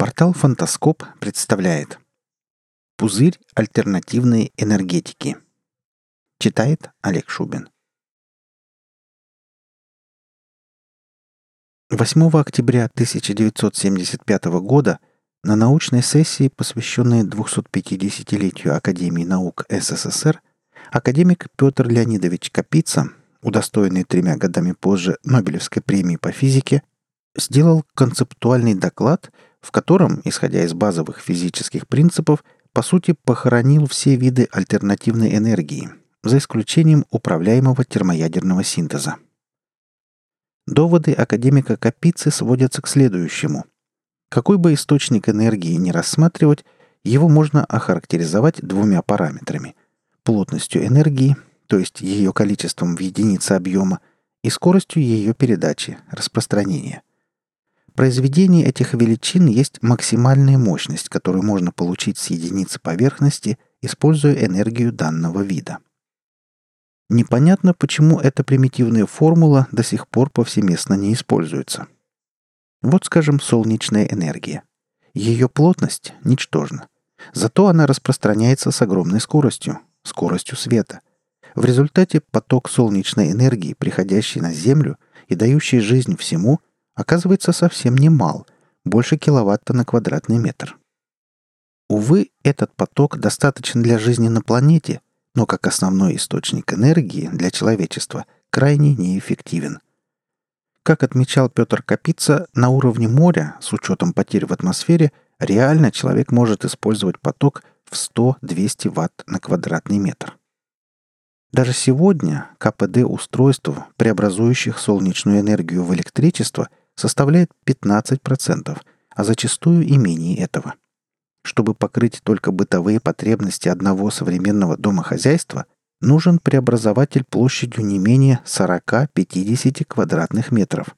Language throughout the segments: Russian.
Портал «Фантаскоп» представляет Пузырь альтернативной энергетики. Читает Олег Шубин. 8 октября 1975 года на научной сессии, посвященной 250-летию Академии наук СССР, академик Петр Леонидович Капица, удостоенный тремя годами позже Нобелевской премии по физике, сделал концептуальный доклад – в котором, исходя из базовых физических принципов, по сути похоронил все виды альтернативной энергии, за исключением управляемого термоядерного синтеза. Доводы академика Капицы сводятся к следующему. Какой бы источник энергии ни рассматривать, его можно охарактеризовать двумя параметрами – плотностью энергии, то есть ее количеством в единице объема, и скоростью ее передачи, распространения – произведении этих величин есть максимальная мощность, которую можно получить с единицы поверхности, используя энергию данного вида. Непонятно, почему эта примитивная формула до сих пор повсеместно не используется. Вот, скажем, солнечная энергия. Ее плотность ничтожна. Зато она распространяется с огромной скоростью, скоростью света. В результате поток солнечной энергии, приходящий на Землю и дающий жизнь всему – оказывается совсем не мал, больше киловатта на квадратный метр. Увы, этот поток достаточен для жизни на планете, но как основной источник энергии для человечества крайне неэффективен. Как отмечал Петр Капица, на уровне моря, с учетом потерь в атмосфере, реально человек может использовать поток в 100-200 Вт на квадратный метр. Даже сегодня КПД устройств, преобразующих солнечную энергию в электричество – составляет 15%, а зачастую и менее этого. Чтобы покрыть только бытовые потребности одного современного домохозяйства, нужен преобразователь площадью не менее 40-50 квадратных метров.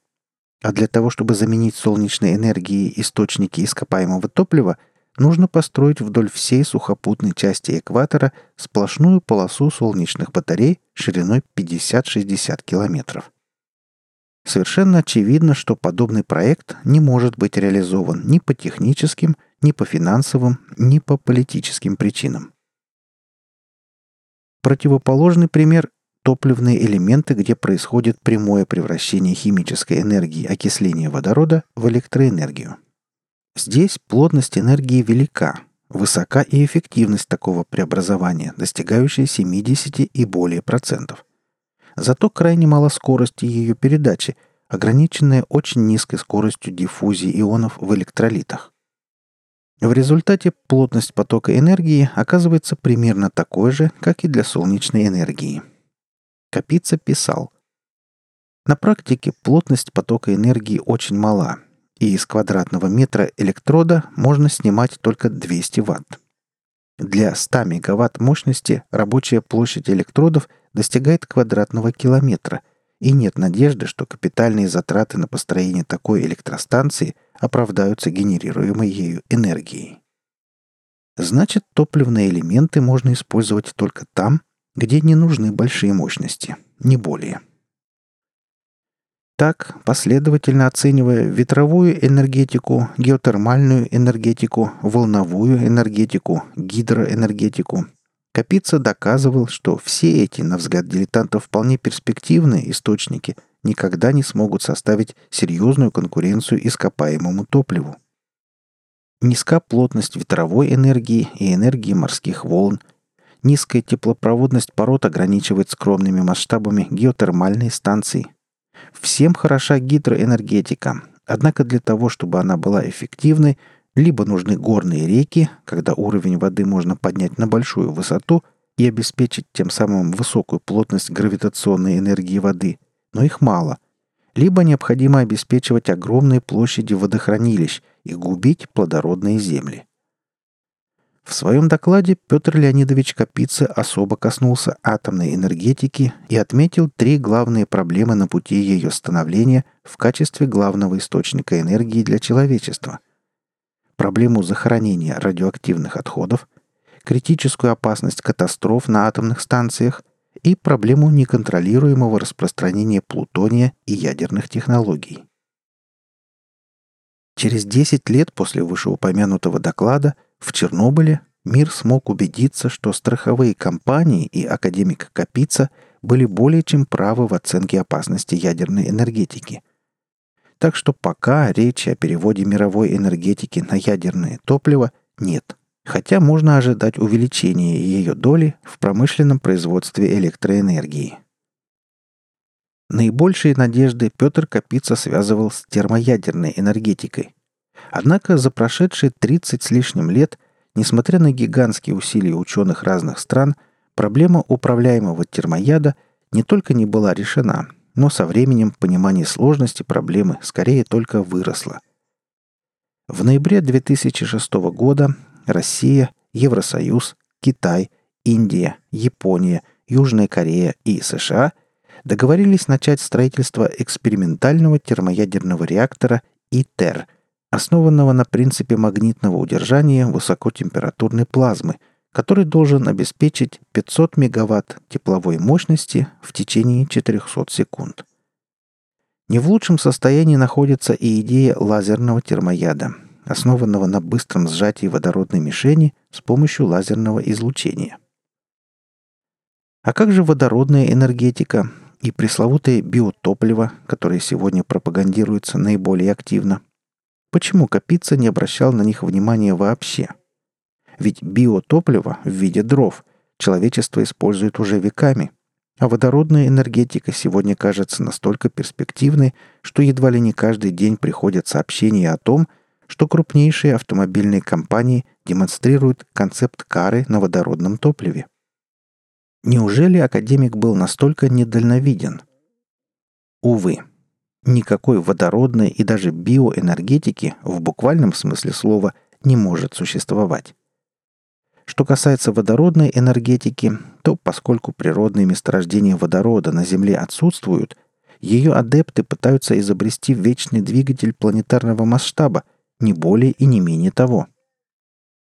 А для того, чтобы заменить солнечной энергией источники ископаемого топлива, нужно построить вдоль всей сухопутной части экватора сплошную полосу солнечных батарей шириной 50-60 километров. Совершенно очевидно, что подобный проект не может быть реализован ни по техническим, ни по финансовым, ни по политическим причинам. Противоположный пример – топливные элементы, где происходит прямое превращение химической энергии окисления водорода в электроэнергию. Здесь плотность энергии велика, высока и эффективность такого преобразования, достигающая 70 и более процентов – Зато крайне мало скорости ее передачи, ограниченная очень низкой скоростью диффузии ионов в электролитах. В результате плотность потока энергии оказывается примерно такой же, как и для солнечной энергии. Капица писал, на практике плотность потока энергии очень мала, и из квадратного метра электрода можно снимать только 200 Вт. Для 100 мегаватт мощности рабочая площадь электродов достигает квадратного километра, и нет надежды, что капитальные затраты на построение такой электростанции оправдаются генерируемой ею энергией. Значит, топливные элементы можно использовать только там, где не нужны большие мощности, не более. Так, последовательно оценивая ветровую энергетику, геотермальную энергетику, волновую энергетику, гидроэнергетику, Капица доказывал, что все эти, на взгляд дилетантов, вполне перспективные источники никогда не смогут составить серьезную конкуренцию ископаемому топливу. Низка плотность ветровой энергии и энергии морских волн, низкая теплопроводность пород ограничивает скромными масштабами геотермальной станции. Всем хороша гидроэнергетика, однако для того, чтобы она была эффективной, либо нужны горные реки, когда уровень воды можно поднять на большую высоту и обеспечить тем самым высокую плотность гравитационной энергии воды, но их мало. Либо необходимо обеспечивать огромные площади водохранилищ и губить плодородные земли. В своем докладе Петр Леонидович Капица особо коснулся атомной энергетики и отметил три главные проблемы на пути ее становления в качестве главного источника энергии для человечества – проблему захоронения радиоактивных отходов, критическую опасность катастроф на атомных станциях и проблему неконтролируемого распространения плутония и ядерных технологий. Через 10 лет после вышеупомянутого доклада в Чернобыле мир смог убедиться, что страховые компании и академик Капица были более чем правы в оценке опасности ядерной энергетики. Так что пока речи о переводе мировой энергетики на ядерное топливо нет, хотя можно ожидать увеличения ее доли в промышленном производстве электроэнергии. Наибольшие надежды Петр Капица связывал с термоядерной энергетикой. Однако за прошедшие 30 с лишним лет, несмотря на гигантские усилия ученых разных стран, проблема управляемого термояда не только не была решена, но со временем понимание сложности проблемы скорее только выросло. В ноябре 2006 года Россия, Евросоюз, Китай, Индия, Япония, Южная Корея и США – договорились начать строительство экспериментального термоядерного реактора ИТЕР, основанного на принципе магнитного удержания высокотемпературной плазмы, который должен обеспечить 500 мегаватт тепловой мощности в течение 400 секунд. Не в лучшем состоянии находится и идея лазерного термояда, основанного на быстром сжатии водородной мишени с помощью лазерного излучения. А как же водородная энергетика, и пресловутое биотопливо, которое сегодня пропагандируется наиболее активно. Почему Капица не обращал на них внимания вообще? Ведь биотопливо в виде дров человечество использует уже веками, а водородная энергетика сегодня кажется настолько перспективной, что едва ли не каждый день приходят сообщения о том, что крупнейшие автомобильные компании демонстрируют концепт кары на водородном топливе. Неужели академик был настолько недальновиден? Увы, никакой водородной и даже биоэнергетики в буквальном смысле слова не может существовать. Что касается водородной энергетики, то поскольку природные месторождения водорода на Земле отсутствуют, ее адепты пытаются изобрести вечный двигатель планетарного масштаба, не более и не менее того.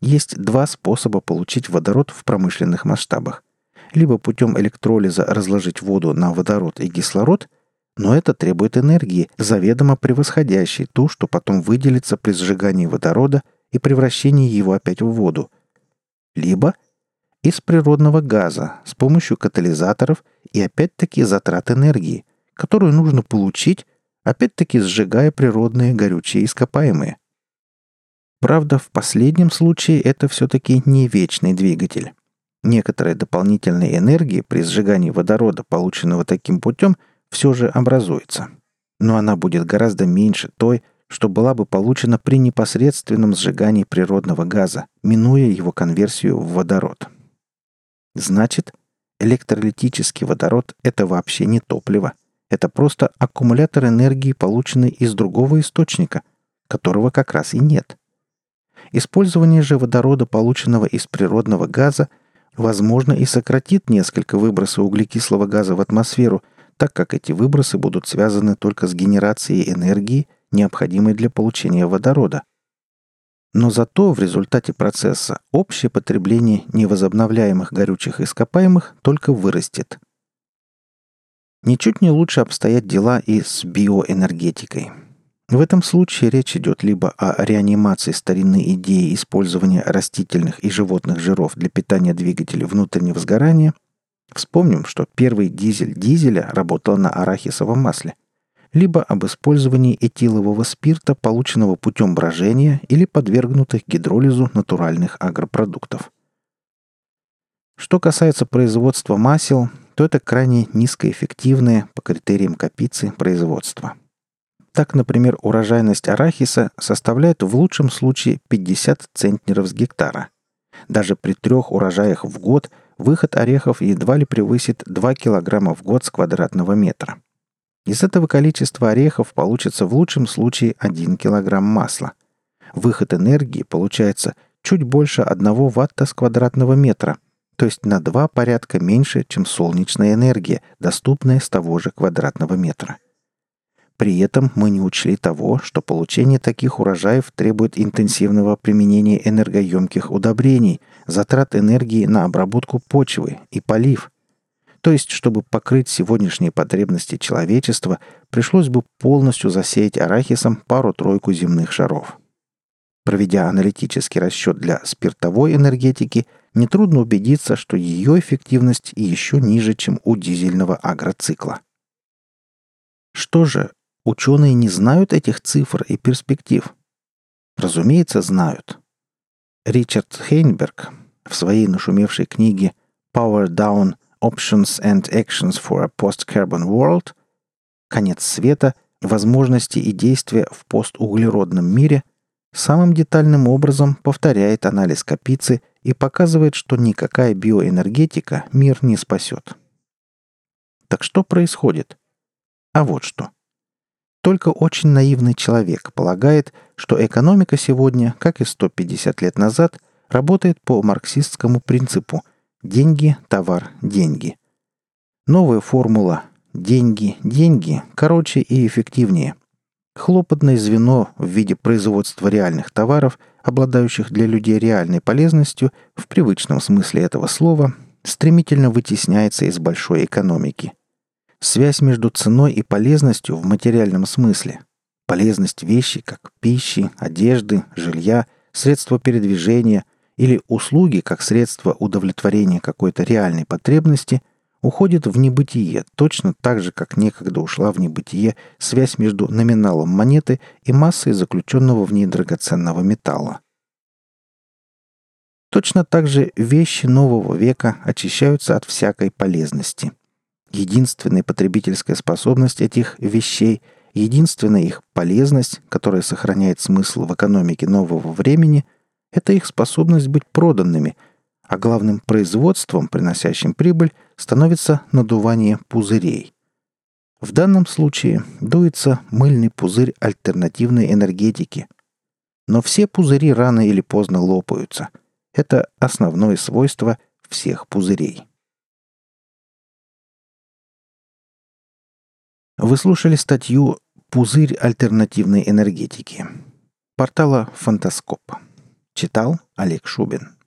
Есть два способа получить водород в промышленных масштабах либо путем электролиза разложить воду на водород и кислород, но это требует энергии, заведомо превосходящей ту, что потом выделится при сжигании водорода и превращении его опять в воду. Либо из природного газа с помощью катализаторов и опять-таки затрат энергии, которую нужно получить, опять-таки сжигая природные горючие ископаемые. Правда, в последнем случае это все-таки не вечный двигатель. Некоторая дополнительная энергия при сжигании водорода, полученного таким путем, все же образуется. Но она будет гораздо меньше той, что была бы получена при непосредственном сжигании природного газа, минуя его конверсию в водород. Значит, электролитический водород – это вообще не топливо. Это просто аккумулятор энергии, полученный из другого источника, которого как раз и нет. Использование же водорода, полученного из природного газа, возможно, и сократит несколько выбросы углекислого газа в атмосферу, так как эти выбросы будут связаны только с генерацией энергии, необходимой для получения водорода. Но зато в результате процесса общее потребление невозобновляемых горючих ископаемых только вырастет. Ничуть не лучше обстоят дела и с биоэнергетикой – в этом случае речь идет либо о реанимации старинной идеи использования растительных и животных жиров для питания двигателей внутреннего сгорания. Вспомним, что первый дизель дизеля работал на арахисовом масле. Либо об использовании этилового спирта, полученного путем брожения или подвергнутых гидролизу натуральных агропродуктов. Что касается производства масел, то это крайне низкоэффективное по критериям Капицы производство – так, например, урожайность арахиса составляет в лучшем случае 50 центнеров с гектара. Даже при трех урожаях в год выход орехов едва ли превысит 2 килограмма в год с квадратного метра. Из этого количества орехов получится в лучшем случае 1 килограмм масла. Выход энергии получается чуть больше 1 ватта с квадратного метра, то есть на два порядка меньше, чем солнечная энергия, доступная с того же квадратного метра – при этом мы не учли того, что получение таких урожаев требует интенсивного применения энергоемких удобрений, затрат энергии на обработку почвы и полив. То есть, чтобы покрыть сегодняшние потребности человечества, пришлось бы полностью засеять арахисом пару-тройку земных шаров. Проведя аналитический расчет для спиртовой энергетики, нетрудно убедиться, что ее эффективность еще ниже, чем у дизельного агроцикла. Что же, ученые не знают этих цифр и перспектив? Разумеется, знают. Ричард Хейнберг в своей нашумевшей книге «Power Down Options and Actions for a Post-Carbon World» «Конец света. Возможности и действия в постуглеродном мире» самым детальным образом повторяет анализ Капицы и показывает, что никакая биоэнергетика мир не спасет. Так что происходит? А вот что. Только очень наивный человек полагает, что экономика сегодня, как и 150 лет назад, работает по марксистскому принципу «деньги, товар, деньги». Новая формула «деньги, деньги» короче и эффективнее. Хлопотное звено в виде производства реальных товаров, обладающих для людей реальной полезностью, в привычном смысле этого слова, стремительно вытесняется из большой экономики. Связь между ценой и полезностью в материальном смысле. Полезность вещи, как пищи, одежды, жилья, средства передвижения или услуги, как средство удовлетворения какой-то реальной потребности, уходит в небытие, точно так же, как некогда ушла в небытие связь между номиналом монеты и массой заключенного в ней драгоценного металла. Точно так же вещи нового века очищаются от всякой полезности. Единственная потребительская способность этих вещей, единственная их полезность, которая сохраняет смысл в экономике нового времени, это их способность быть проданными, а главным производством, приносящим прибыль, становится надувание пузырей. В данном случае дуется мыльный пузырь альтернативной энергетики. Но все пузыри рано или поздно лопаются. Это основное свойство всех пузырей. Вы слушали статью «Пузырь альтернативной энергетики» портала «Фантаскоп». Читал Олег Шубин.